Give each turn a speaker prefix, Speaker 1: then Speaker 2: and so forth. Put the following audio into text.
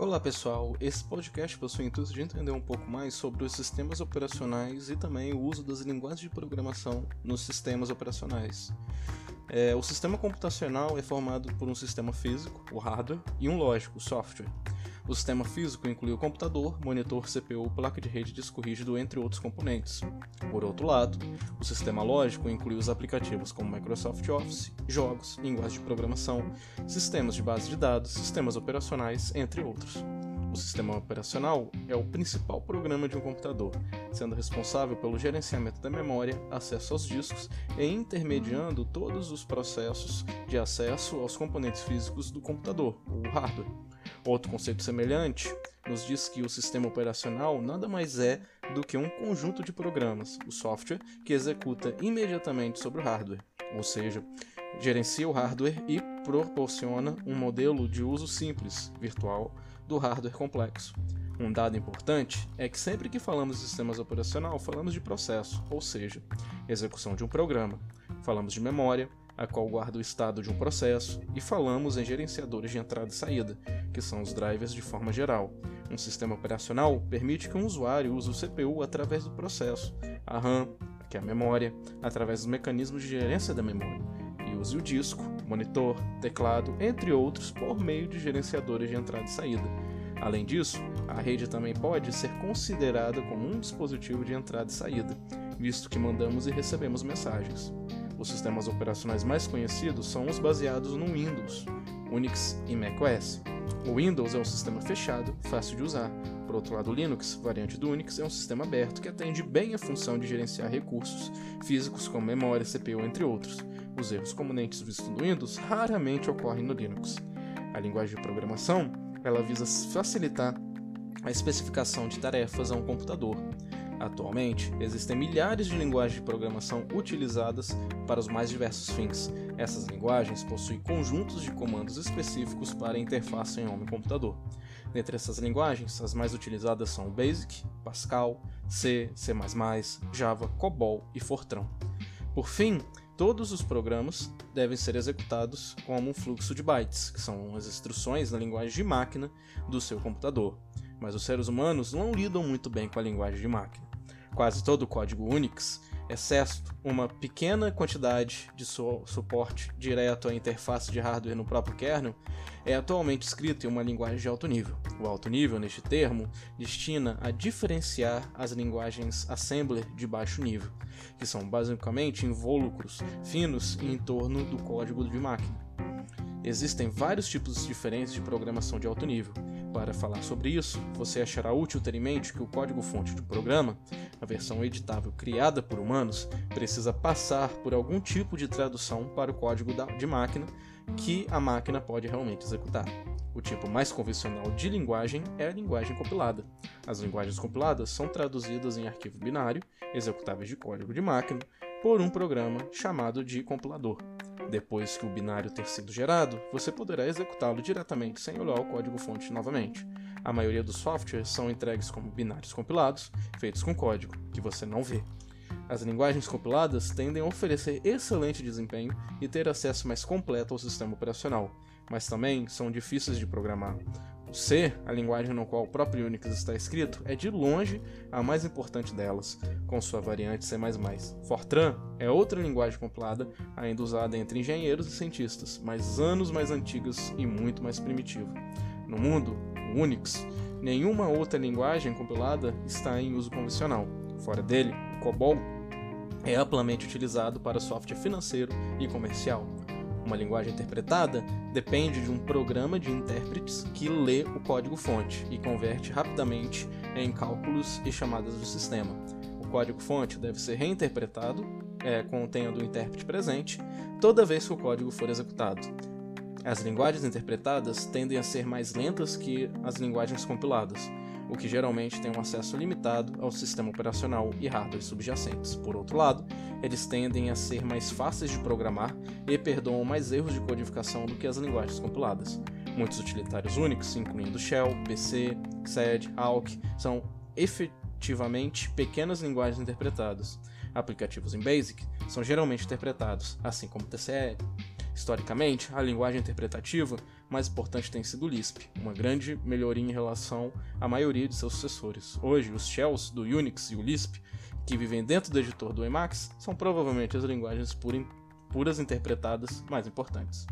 Speaker 1: Olá pessoal, esse podcast possui o intuito de entender um pouco mais sobre os sistemas operacionais e também o uso das linguagens de programação nos sistemas operacionais. É, o sistema computacional é formado por um sistema físico, o hardware, e um lógico, o software. O sistema físico inclui o computador, monitor, CPU, placa de rede, disco rígido, entre outros componentes. Por outro lado, o sistema lógico inclui os aplicativos como Microsoft Office, jogos, linguagens de programação, sistemas de base de dados, sistemas operacionais, entre outros. O sistema operacional é o principal programa de um computador, sendo responsável pelo gerenciamento da memória, acesso aos discos e intermediando todos os processos de acesso aos componentes físicos do computador, o hardware. Outro conceito semelhante nos diz que o sistema operacional nada mais é do que um conjunto de programas, o software, que executa imediatamente sobre o hardware, ou seja, gerencia o hardware e proporciona um modelo de uso simples, virtual, do hardware complexo. Um dado importante é que sempre que falamos de sistemas operacional, falamos de processo, ou seja, execução de um programa. Falamos de memória, a qual guarda o estado de um processo, e falamos em gerenciadores de entrada e saída, que são os drivers de forma geral. Um sistema operacional permite que um usuário use o CPU através do processo, a RAM, que é a memória, através dos mecanismos de gerência da memória, e use o disco, monitor, teclado, entre outros, por meio de gerenciadores de entrada e saída. Além disso, a rede também pode ser considerada como um dispositivo de entrada e saída, visto que mandamos e recebemos mensagens. Os sistemas operacionais mais conhecidos são os baseados no Windows, Unix e macOS. O Windows é um sistema fechado, fácil de usar. Por outro lado, o Linux, variante do Unix, é um sistema aberto que atende bem a função de gerenciar recursos físicos como memória, CPU, entre outros. Os erros comumente vistos no Windows raramente ocorrem no Linux. A linguagem de programação ela visa facilitar a especificação de tarefas a um computador. Atualmente, existem milhares de linguagens de programação utilizadas para os mais diversos fins. Essas linguagens possuem conjuntos de comandos específicos para a interface em homem-computador. Dentre essas linguagens, as mais utilizadas são Basic, Pascal, C, C++, Java, COBOL e Fortran. Por fim, todos os programas devem ser executados como um fluxo de bytes, que são as instruções na linguagem de máquina do seu computador. Mas os seres humanos não lidam muito bem com a linguagem de máquina quase todo o código Unix, exceto uma pequena quantidade de su suporte direto à interface de hardware no próprio kernel, é atualmente escrito em uma linguagem de alto nível. O alto nível, neste termo, destina a diferenciar as linguagens assembler de baixo nível, que são basicamente invólucros finos em torno do código de máquina. Existem vários tipos diferentes de programação de alto nível, para falar sobre isso, você achará útil ter em mente que o código-fonte de programa, a versão editável criada por humanos, precisa passar por algum tipo de tradução para o código de máquina que a máquina pode realmente executar. O tipo mais convencional de linguagem é a linguagem compilada. As linguagens compiladas são traduzidas em arquivo binário, executáveis de código de máquina, por um programa chamado de compilador. Depois que o binário ter sido gerado, você poderá executá-lo diretamente sem olhar o código-fonte novamente. A maioria dos softwares são entregues como binários compilados, feitos com código, que você não vê. As linguagens compiladas tendem a oferecer excelente desempenho e ter acesso mais completo ao sistema operacional, mas também são difíceis de programar. O C, a linguagem no qual o próprio Unix está escrito, é de longe a mais importante delas, com sua variante C++. Fortran é outra linguagem compilada, ainda usada entre engenheiros e cientistas, mas anos mais antigas e muito mais primitiva. No mundo, o Unix, nenhuma outra linguagem compilada está em uso convencional. Fora dele, o COBOL é amplamente utilizado para software financeiro e comercial. Uma linguagem interpretada depende de um programa de intérpretes que lê o código-fonte e converte rapidamente em cálculos e chamadas do sistema. O código-fonte deve ser reinterpretado, é, contendo o intérprete presente, toda vez que o código for executado. As linguagens interpretadas tendem a ser mais lentas que as linguagens compiladas, o que geralmente tem um acesso limitado ao sistema operacional e hardware subjacentes. Por outro lado, eles tendem a ser mais fáceis de programar e perdoam mais erros de codificação do que as linguagens compiladas. Muitos utilitários Unix, incluindo Shell, PC, XED, Awk, são efetivamente pequenas linguagens interpretadas. Aplicativos em BASIC são geralmente interpretados, assim como TCL. Historicamente, a linguagem interpretativa mais importante tem sido o Lisp, uma grande melhoria em relação à maioria de seus sucessores. Hoje, os shells do Unix e o Lisp, que vivem dentro do editor do Emacs, são provavelmente as linguagens puras interpretadas mais importantes.